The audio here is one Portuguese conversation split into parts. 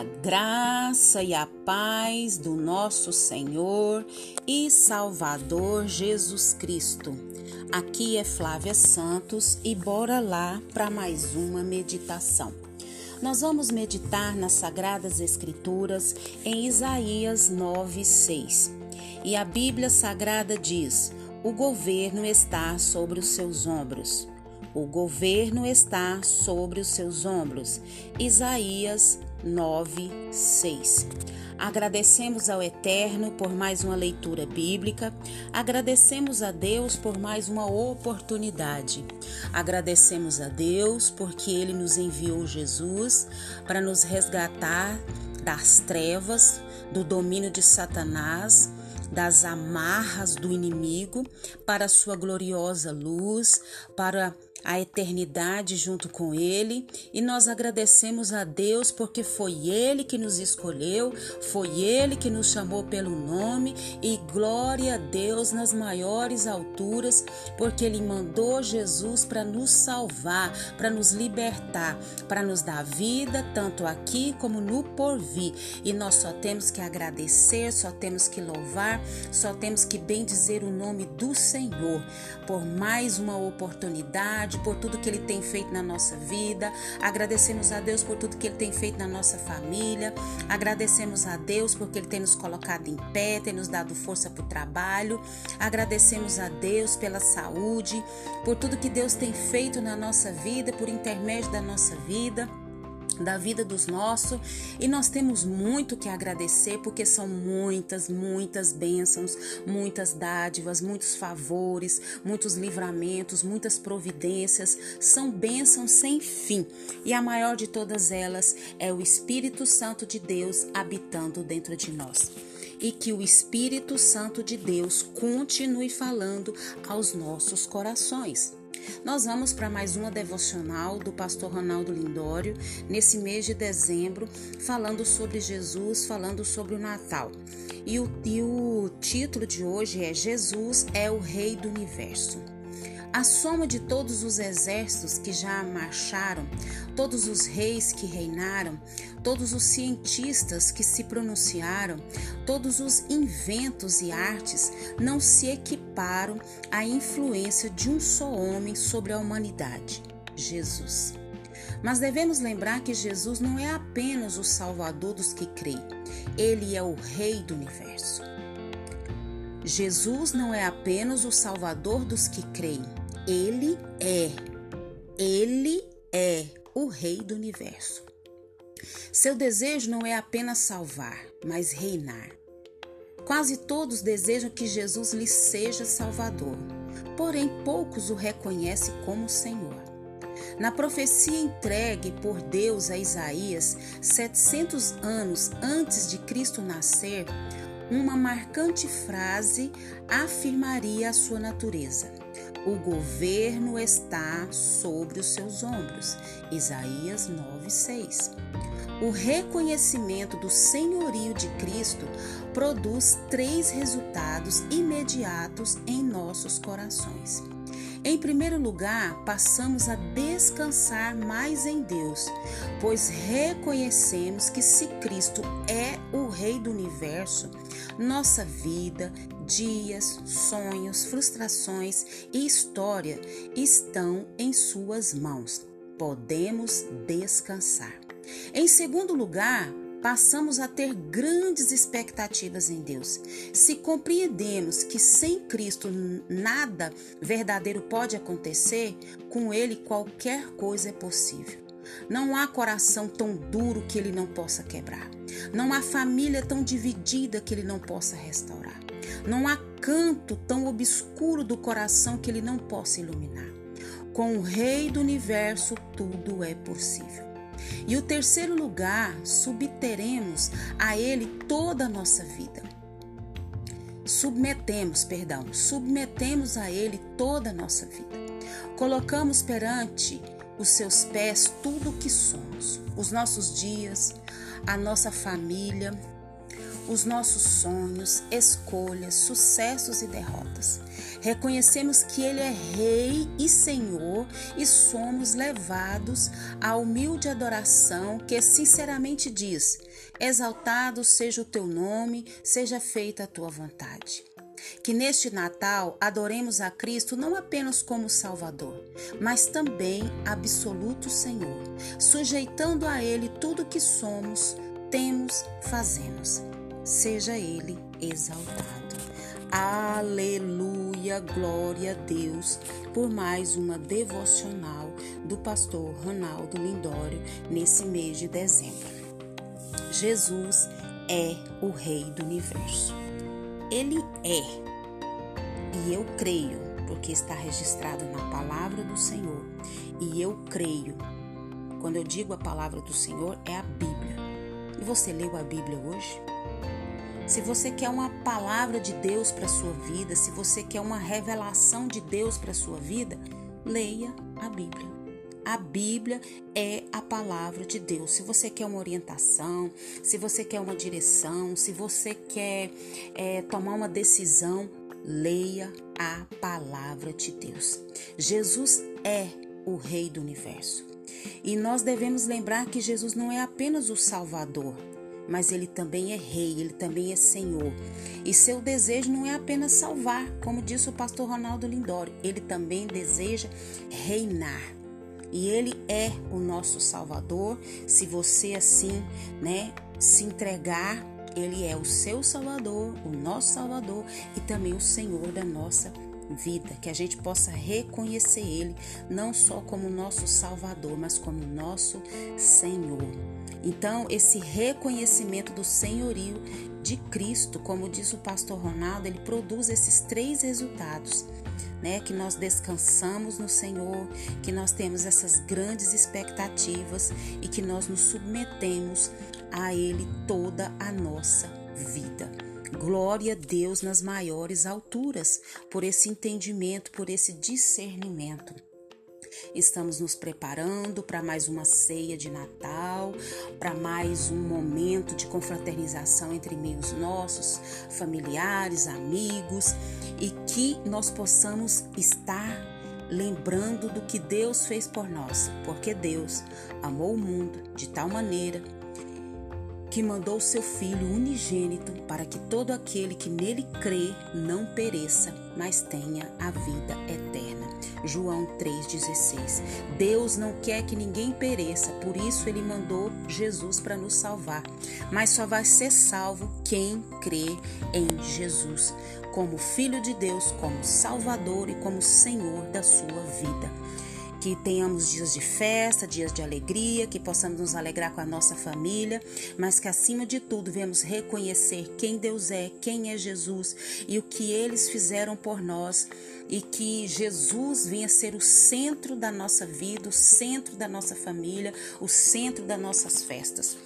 A graça e a paz do nosso Senhor e Salvador Jesus Cristo. Aqui é Flávia Santos e bora lá para mais uma meditação. Nós vamos meditar nas Sagradas Escrituras em Isaías 9:6. E a Bíblia Sagrada diz: O governo está sobre os seus ombros. O governo está sobre os seus ombros. Isaías 9, 6. Agradecemos ao Eterno por mais uma leitura bíblica, agradecemos a Deus por mais uma oportunidade, agradecemos a Deus porque Ele nos enviou Jesus para nos resgatar das trevas, do domínio de Satanás, das amarras do inimigo, para a sua gloriosa luz, para a eternidade junto com Ele e nós agradecemos a Deus porque foi Ele que nos escolheu, foi Ele que nos chamou pelo nome e glória a Deus nas maiores alturas, porque Ele mandou Jesus para nos salvar, para nos libertar, para nos dar vida, tanto aqui como no porvir. E nós só temos que agradecer, só temos que louvar, só temos que bendizer o nome do Senhor por mais uma oportunidade por tudo que Ele tem feito na nossa vida. Agradecemos a Deus por tudo que Ele tem feito na nossa família. Agradecemos a Deus porque Ele tem nos colocado em pé, tem nos dado força para o trabalho. Agradecemos a Deus pela saúde, por tudo que Deus tem feito na nossa vida, por intermédio da nossa vida da vida dos nossos e nós temos muito que agradecer porque são muitas, muitas bênçãos, muitas dádivas, muitos favores, muitos livramentos, muitas providências, são bênçãos sem fim e a maior de todas elas é o Espírito Santo de Deus habitando dentro de nós. E que o Espírito Santo de Deus continue falando aos nossos corações. Nós vamos para mais uma devocional do pastor Ronaldo Lindório, nesse mês de dezembro, falando sobre Jesus, falando sobre o Natal. E o, e o título de hoje é Jesus é o Rei do Universo. A soma de todos os exércitos que já marcharam, todos os reis que reinaram, todos os cientistas que se pronunciaram, todos os inventos e artes não se equiparam à influência de um só homem sobre a humanidade, Jesus. Mas devemos lembrar que Jesus não é apenas o Salvador dos que creem, ele é o Rei do universo. Jesus não é apenas o Salvador dos que creem, ele é. Ele é o Rei do universo. Seu desejo não é apenas salvar, mas reinar. Quase todos desejam que Jesus lhes seja Salvador, porém poucos o reconhecem como Senhor. Na profecia entregue por Deus a Isaías, 700 anos antes de Cristo nascer, uma marcante frase afirmaria a sua natureza. O governo está sobre os seus ombros. Isaías 9:6. O reconhecimento do senhorio de Cristo produz três resultados imediatos em nossos corações. Em primeiro lugar, passamos a descansar mais em Deus, pois reconhecemos que se Cristo é o Rei do universo, nossa vida, dias, sonhos, frustrações e história estão em Suas mãos. Podemos descansar. Em segundo lugar, passamos a ter grandes expectativas em Deus. Se compreendemos que sem Cristo nada verdadeiro pode acontecer, com Ele qualquer coisa é possível. Não há coração tão duro que Ele não possa quebrar. Não há família tão dividida que Ele não possa restaurar. Não há canto tão obscuro do coração que Ele não possa iluminar. Com o Rei do universo, tudo é possível. E o terceiro lugar, subteremos a Ele toda a nossa vida. Submetemos, perdão, submetemos a Ele toda a nossa vida. Colocamos perante os seus pés tudo o que somos, os nossos dias, a nossa família, os nossos sonhos, escolhas, sucessos e derrotas. Reconhecemos que Ele é Rei e Senhor e somos levados à humilde adoração que sinceramente diz: Exaltado seja o teu nome, seja feita a tua vontade. Que neste Natal adoremos a Cristo não apenas como Salvador, mas também absoluto Senhor, sujeitando a Ele tudo que somos, temos, fazemos. Seja Ele exaltado. Aleluia, glória a Deus por mais uma devocional do pastor Ronaldo Lindório nesse mês de dezembro. Jesus é o Rei do Universo. Ele é, e eu creio, porque está registrado na palavra do Senhor, e eu creio. Quando eu digo a palavra do Senhor, é a Bíblia. E você leu a Bíblia hoje? Se você quer uma palavra de Deus para sua vida, se você quer uma revelação de Deus para sua vida, leia a Bíblia. A Bíblia é a palavra de Deus. Se você quer uma orientação, se você quer uma direção, se você quer é, tomar uma decisão, leia a palavra de Deus. Jesus é o Rei do universo. E nós devemos lembrar que Jesus não é apenas o Salvador, mas ele também é rei, ele também é senhor. E seu desejo não é apenas salvar, como disse o pastor Ronaldo Lindório, ele também deseja reinar. E ele é o nosso salvador. Se você assim, né, se entregar, ele é o seu salvador, o nosso salvador e também o senhor da nossa vida, que a gente possa reconhecer ele não só como nosso salvador, mas como nosso senhor. Então, esse reconhecimento do senhorio de Cristo, como diz o pastor Ronaldo, ele produz esses três resultados. Né, que nós descansamos no Senhor, que nós temos essas grandes expectativas e que nós nos submetemos a Ele toda a nossa vida. Glória a Deus nas maiores alturas por esse entendimento, por esse discernimento. Estamos nos preparando para mais uma ceia de Natal, para mais um momento de confraternização entre meus nossos familiares, amigos e que nós possamos estar lembrando do que Deus fez por nós, porque Deus amou o mundo de tal maneira que mandou o seu Filho unigênito para que todo aquele que nele crê não pereça, mas tenha a vida eterna. João 3,16. Deus não quer que ninguém pereça, por isso ele mandou Jesus para nos salvar. Mas só vai ser salvo quem crê em Jesus, como Filho de Deus, como Salvador e como Senhor da sua vida que tenhamos dias de festa, dias de alegria, que possamos nos alegrar com a nossa família, mas que acima de tudo venhamos reconhecer quem Deus é, quem é Jesus e o que eles fizeram por nós e que Jesus venha ser o centro da nossa vida, o centro da nossa família, o centro das nossas festas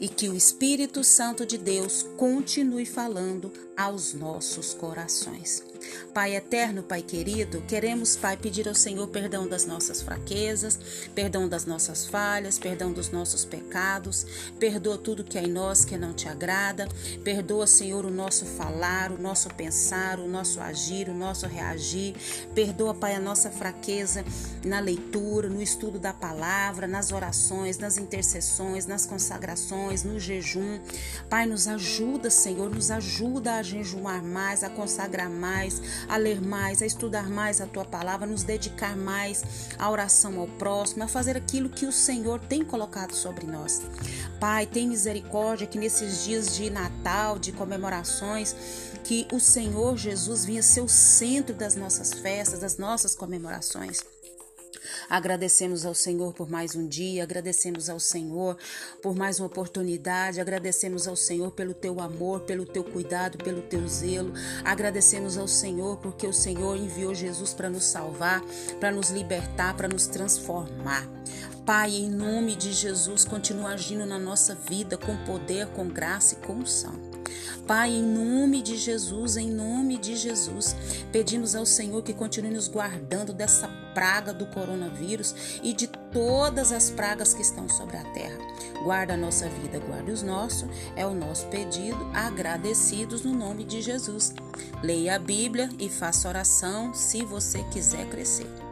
e que o Espírito Santo de Deus continue falando aos nossos corações. Pai eterno, Pai querido, queremos, Pai, pedir ao Senhor perdão das nossas fraquezas, perdão das nossas falhas, perdão dos nossos pecados, perdoa tudo que é em nós que não te agrada, perdoa, Senhor, o nosso falar, o nosso pensar, o nosso agir, o nosso reagir, perdoa, Pai, a nossa fraqueza na leitura, no estudo da palavra, nas orações, nas intercessões, nas consagrações, no jejum. Pai, nos ajuda, Senhor, nos ajuda a jejuar mais, a consagrar mais, a ler mais, a estudar mais a tua palavra, nos dedicar mais à oração ao próximo, a fazer aquilo que o Senhor tem colocado sobre nós. Pai, tem misericórdia que nesses dias de Natal, de comemorações, que o Senhor Jesus vinha ser o centro das nossas festas, das nossas comemorações. Agradecemos ao Senhor por mais um dia, agradecemos ao Senhor por mais uma oportunidade, agradecemos ao Senhor pelo teu amor, pelo teu cuidado, pelo teu zelo. Agradecemos ao Senhor porque o Senhor enviou Jesus para nos salvar, para nos libertar, para nos transformar. Pai, em nome de Jesus, continua agindo na nossa vida com poder, com graça e com unção. Pai, em nome de Jesus, em nome de Jesus, pedimos ao Senhor que continue nos guardando dessa praga do coronavírus e de todas as pragas que estão sobre a terra. Guarda a nossa vida, guarda os nossos, é o nosso pedido, agradecidos no nome de Jesus. Leia a Bíblia e faça oração se você quiser crescer.